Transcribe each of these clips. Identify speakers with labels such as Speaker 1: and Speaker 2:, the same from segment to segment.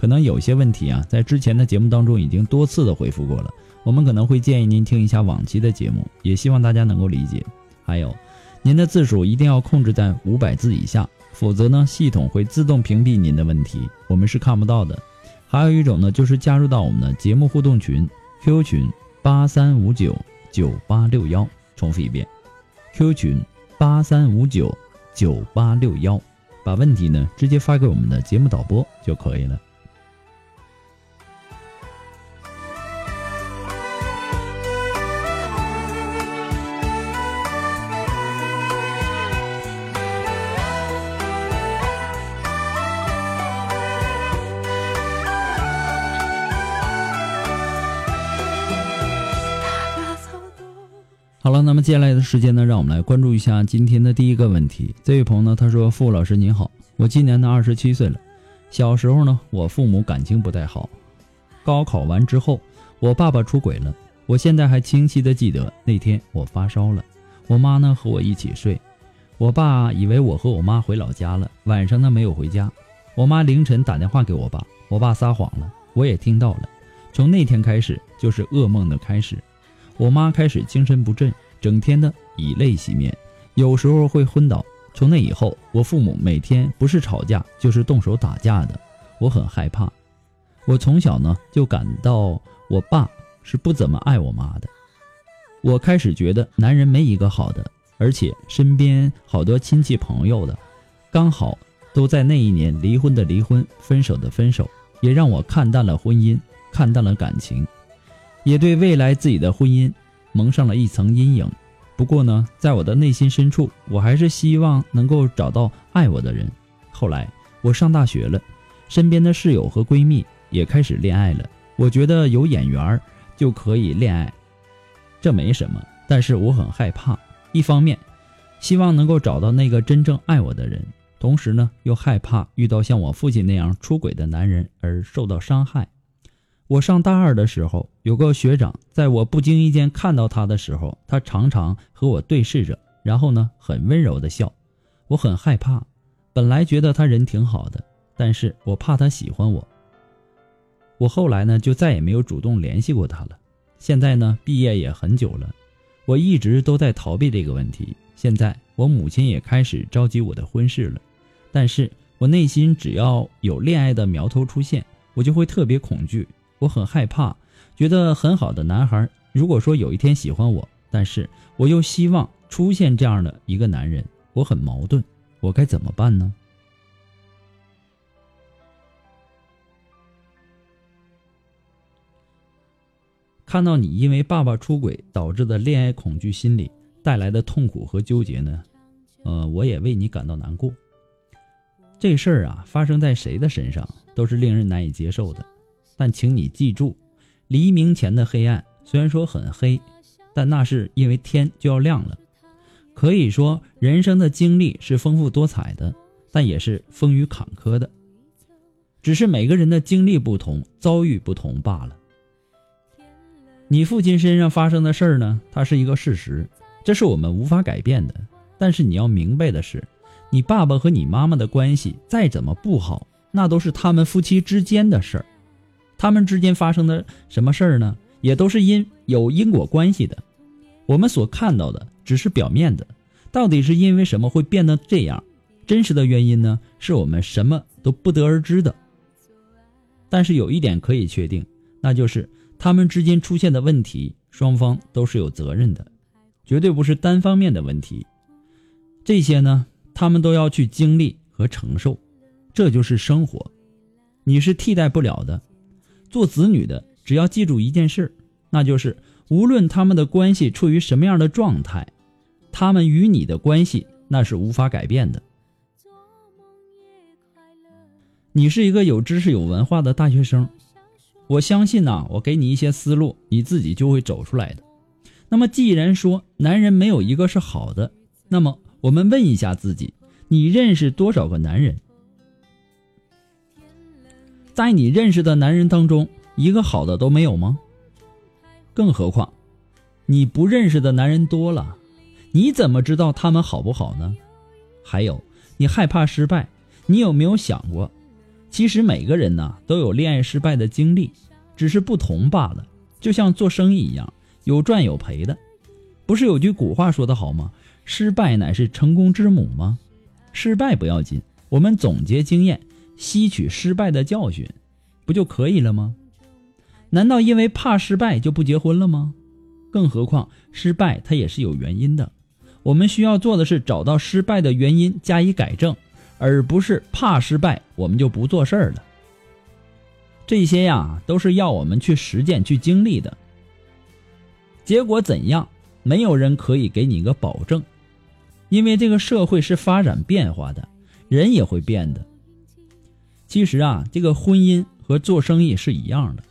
Speaker 1: 可能有些问题啊，在之前的节目当中已经多次的回复过了，我们可能会建议您听一下往期的节目，也希望大家能够理解。还有，您的字数一定要控制在五百字以下，否则呢，系统会自动屏蔽您的问题，我们是看不到的。还有一种呢，就是加入到我们的节目互动群，QQ 群八三五九九八六幺，重复一遍，QQ 群八三五九九八六幺，把问题呢直接发给我们的节目导播就可以了。好了，那么接下来的时间呢，让我们来关注一下今天的第一个问题。这位朋友呢，他说：“傅老师您好，我今年呢二十七岁了。小时候呢，我父母感情不太好。高考完之后，我爸爸出轨了。我现在还清晰的记得那天我发烧了，我妈呢和我一起睡。我爸以为我和我妈回老家了，晚上呢没有回家。我妈凌晨打电话给我爸，我爸撒谎了，我也听到了。从那天开始，就是噩梦的开始。”我妈开始精神不振，整天的以泪洗面，有时候会昏倒。从那以后，我父母每天不是吵架就是动手打架的，我很害怕。我从小呢就感到我爸是不怎么爱我妈的。我开始觉得男人没一个好的，而且身边好多亲戚朋友的，刚好都在那一年离婚的离婚，分手的分手，也让我看淡了婚姻，看淡了感情。也对未来自己的婚姻蒙上了一层阴影。不过呢，在我的内心深处，我还是希望能够找到爱我的人。后来我上大学了，身边的室友和闺蜜也开始恋爱了。我觉得有眼缘就可以恋爱，这没什么。但是我很害怕，一方面希望能够找到那个真正爱我的人，同时呢又害怕遇到像我父亲那样出轨的男人而受到伤害。我上大二的时候，有个学长，在我不经意间看到他的时候，他常常和我对视着，然后呢，很温柔的笑。我很害怕，本来觉得他人挺好的，但是我怕他喜欢我。我后来呢，就再也没有主动联系过他了。现在呢，毕业也很久了，我一直都在逃避这个问题。现在我母亲也开始着急我的婚事了，但是我内心只要有恋爱的苗头出现，我就会特别恐惧。我很害怕，觉得很好的男孩，如果说有一天喜欢我，但是我又希望出现这样的一个男人，我很矛盾，我该怎么办呢？看到你因为爸爸出轨导致的恋爱恐惧心理带来的痛苦和纠结呢，呃，我也为你感到难过。这事儿啊，发生在谁的身上都是令人难以接受的。但请你记住，黎明前的黑暗虽然说很黑，但那是因为天就要亮了。可以说，人生的经历是丰富多彩的，但也是风雨坎坷的。只是每个人的经历不同，遭遇不同罢了。你父亲身上发生的事儿呢，它是一个事实，这是我们无法改变的。但是你要明白的是，你爸爸和你妈妈的关系再怎么不好，那都是他们夫妻之间的事儿。他们之间发生的什么事儿呢？也都是因有因果关系的。我们所看到的只是表面的，到底是因为什么会变得这样？真实的原因呢，是我们什么都不得而知的。但是有一点可以确定，那就是他们之间出现的问题，双方都是有责任的，绝对不是单方面的问题。这些呢，他们都要去经历和承受，这就是生活，你是替代不了的。做子女的，只要记住一件事，那就是无论他们的关系处于什么样的状态，他们与你的关系那是无法改变的。你是一个有知识、有文化的大学生，我相信呐，我给你一些思路，你自己就会走出来的。那么，既然说男人没有一个是好的，那么我们问一下自己：你认识多少个男人？在你认识的男人当中，一个好的都没有吗？更何况，你不认识的男人多了，你怎么知道他们好不好呢？还有，你害怕失败，你有没有想过？其实每个人呢都有恋爱失败的经历，只是不同罢了。就像做生意一样，有赚有赔的。不是有句古话说得好吗？失败乃是成功之母吗？失败不要紧，我们总结经验，吸取失败的教训，不就可以了吗？难道因为怕失败就不结婚了吗？更何况失败它也是有原因的。我们需要做的是找到失败的原因，加以改正。而不是怕失败，我们就不做事儿了。这些呀，都是要我们去实践、去经历的。结果怎样，没有人可以给你一个保证，因为这个社会是发展变化的，人也会变的。其实啊，这个婚姻和做生意是一样的，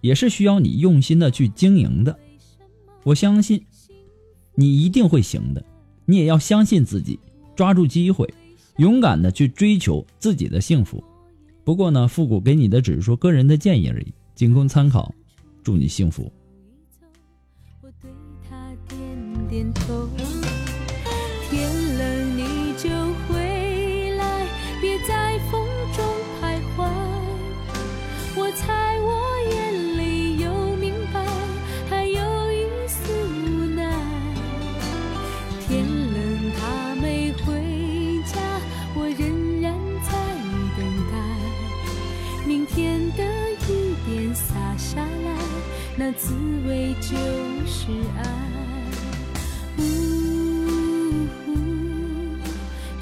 Speaker 1: 也是需要你用心的去经营的。我相信，你一定会行的。你也要相信自己，抓住机会。勇敢的去追求自己的幸福，不过呢，复古给你的只是说个人的建议而已，仅供参考。祝你幸福。
Speaker 2: 我对他点点头，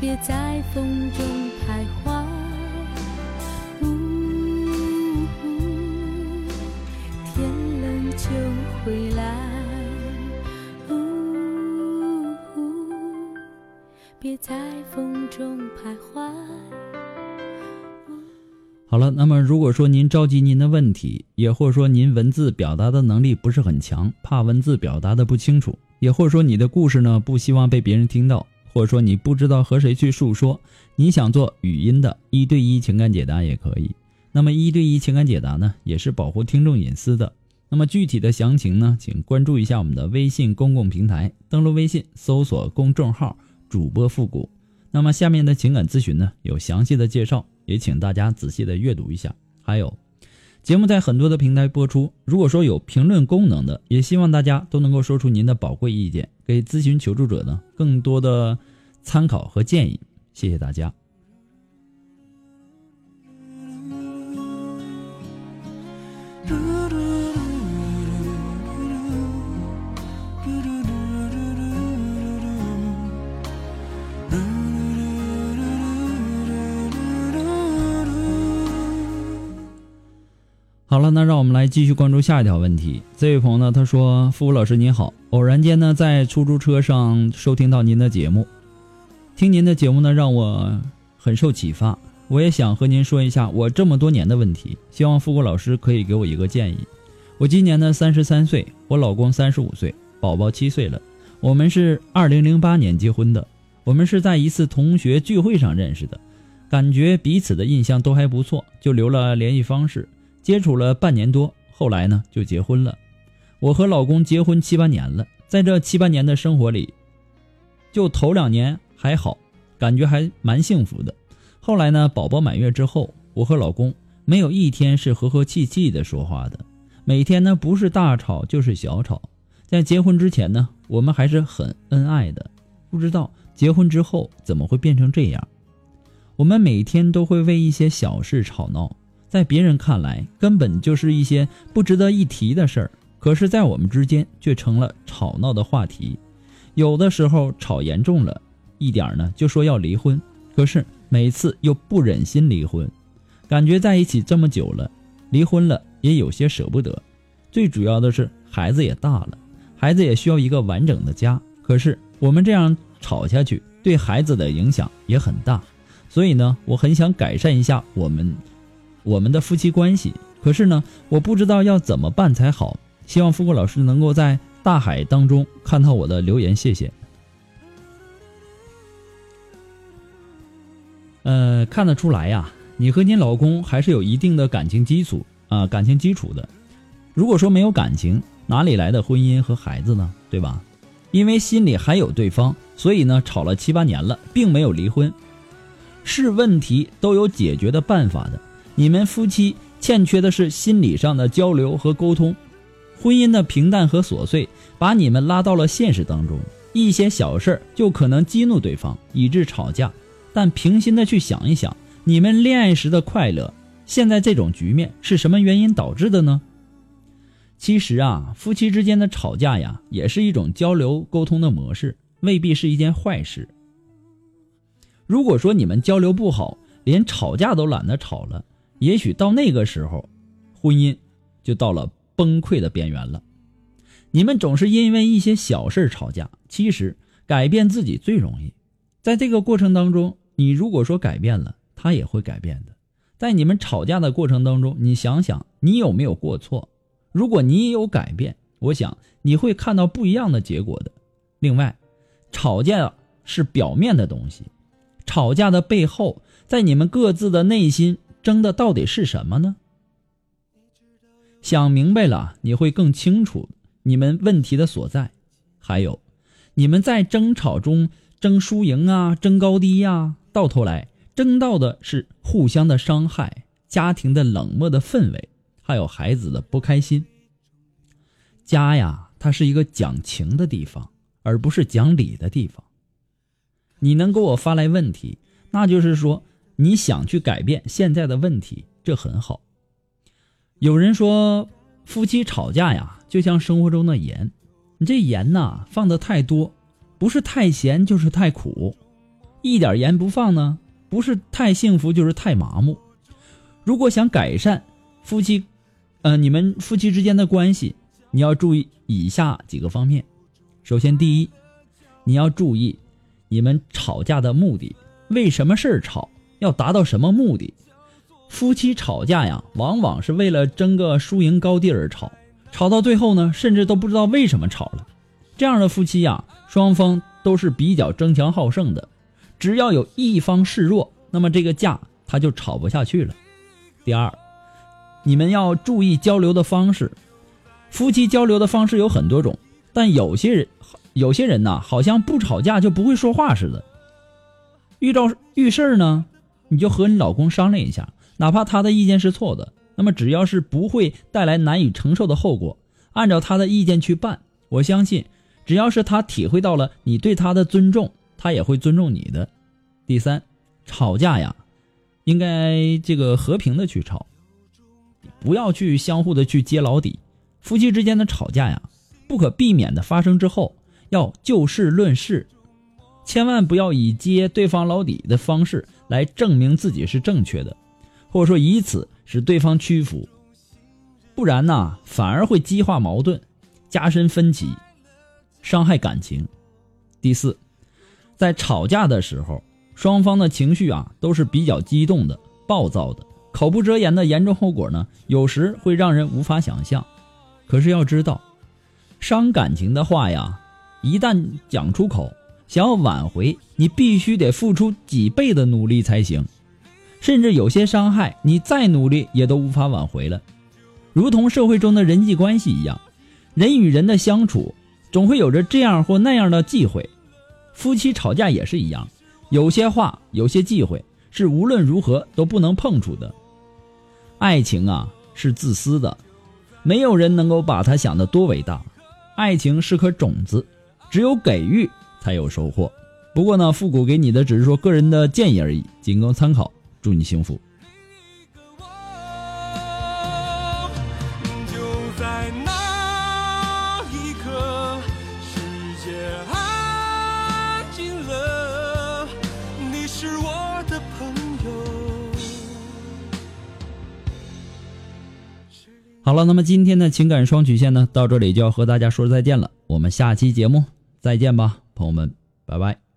Speaker 2: 别在风中徘徊。呜，天冷就回来。呜，别在风中徘徊。
Speaker 1: 好了，那么如果说您着急您的问题，也或者说您文字表达的能力不是很强，怕文字表达的不清楚，也或者说你的故事呢不希望被别人听到，或者说你不知道和谁去诉说，你想做语音的一对一情感解答也可以。那么一对一情感解答呢，也是保护听众隐私的。那么具体的详情呢，请关注一下我们的微信公共平台，登录微信搜索公众号主播复古。那么下面的情感咨询呢，有详细的介绍。也请大家仔细的阅读一下。还有，节目在很多的平台播出，如果说有评论功能的，也希望大家都能够说出您的宝贵意见，给咨询求助者呢更多的参考和建议。谢谢大家。好了，那让我们来继续关注下一条问题。这位朋友呢，他说：“付武老师您好，偶然间呢在出租车上收听到您的节目，听您的节目呢让我很受启发。我也想和您说一下我这么多年的问题，希望付武老师可以给我一个建议。我今年呢三十三岁，我老公三十五岁，宝宝七岁了。我们是二零零八年结婚的，我们是在一次同学聚会上认识的，感觉彼此的印象都还不错，就留了联系方式。”接触了半年多，后来呢就结婚了。我和老公结婚七八年了，在这七八年的生活里，就头两年还好，感觉还蛮幸福的。后来呢，宝宝满月之后，我和老公没有一天是和和气气的说话的，每天呢不是大吵就是小吵。在结婚之前呢，我们还是很恩爱的，不知道结婚之后怎么会变成这样。我们每天都会为一些小事吵闹，在别人看来根本就是一些不值得一提的事儿，可是，在我们之间却成了吵闹的话题。有的时候吵严重了一点呢，就说要离婚，可是每次又不忍心离婚，感觉在一起这么久了，离婚了也有些舍不得。最主要的是孩子也大了。孩子也需要一个完整的家，可是我们这样吵下去，对孩子的影响也很大。所以呢，我很想改善一下我们我们的夫妻关系，可是呢，我不知道要怎么办才好。希望富贵老师能够在大海当中看到我的留言，谢谢。呃，看得出来呀，你和你老公还是有一定的感情基础啊，感情基础的。如果说没有感情，哪里来的婚姻和孩子呢？对吧？因为心里还有对方，所以呢，吵了七八年了，并没有离婚。是问题都有解决的办法的。你们夫妻欠缺的是心理上的交流和沟通。婚姻的平淡和琐碎，把你们拉到了现实当中，一些小事就可能激怒对方，以致吵架。但平心的去想一想，你们恋爱时的快乐，现在这种局面是什么原因导致的呢？其实啊，夫妻之间的吵架呀，也是一种交流沟通的模式，未必是一件坏事。如果说你们交流不好，连吵架都懒得吵了，也许到那个时候，婚姻就到了崩溃的边缘了。你们总是因为一些小事吵架，其实改变自己最容易。在这个过程当中，你如果说改变了，他也会改变的。在你们吵架的过程当中，你想想，你有没有过错？如果你有改变，我想你会看到不一样的结果的。另外，吵架是表面的东西，吵架的背后，在你们各自的内心争的到底是什么呢？想明白了，你会更清楚你们问题的所在。还有，你们在争吵中争输赢啊，争高低呀，到头来争到的是互相的伤害，家庭的冷漠的氛围。还有孩子的不开心。家呀，它是一个讲情的地方，而不是讲理的地方。你能给我发来问题，那就是说你想去改变现在的问题，这很好。有人说，夫妻吵架呀，就像生活中的盐，你这盐呐放的太多，不是太咸就是太苦；一点盐不放呢，不是太幸福就是太麻木。如果想改善夫妻，呃，你们夫妻之间的关系，你要注意以下几个方面。首先，第一，你要注意你们吵架的目的，为什么事儿吵，要达到什么目的？夫妻吵架呀，往往是为了争个输赢高低而吵，吵到最后呢，甚至都不知道为什么吵了。这样的夫妻呀，双方都是比较争强好胜的，只要有一方示弱，那么这个架他就吵不下去了。第二。你们要注意交流的方式，夫妻交流的方式有很多种，但有些人，有些人呐，好像不吵架就不会说话似的。遇到遇事儿呢，你就和你老公商量一下，哪怕他的意见是错的，那么只要是不会带来难以承受的后果，按照他的意见去办，我相信，只要是他体会到了你对他的尊重，他也会尊重你的。第三，吵架呀，应该这个和平的去吵。不要去相互的去揭老底，夫妻之间的吵架呀，不可避免的发生之后，要就事论事，千万不要以揭对方老底的方式来证明自己是正确的，或者说以此使对方屈服，不然呢，反而会激化矛盾，加深分歧，伤害感情。第四，在吵架的时候，双方的情绪啊都是比较激动的、暴躁的。口不择言的严重后果呢，有时会让人无法想象。可是要知道，伤感情的话呀，一旦讲出口，想要挽回，你必须得付出几倍的努力才行。甚至有些伤害，你再努力也都无法挽回了。如同社会中的人际关系一样，人与人的相处总会有着这样或那样的忌讳。夫妻吵架也是一样，有些话，有些忌讳，是无论如何都不能碰触的。爱情啊，是自私的，没有人能够把它想得多伟大。爱情是颗种子，只有给予才有收获。不过呢，复古给你的只是说个人的建议而已，仅供参考。祝你幸福。好了，那么今天的情感双曲线呢，到这里就要和大家说再见了。我们下期节目再见吧，朋友们，拜拜。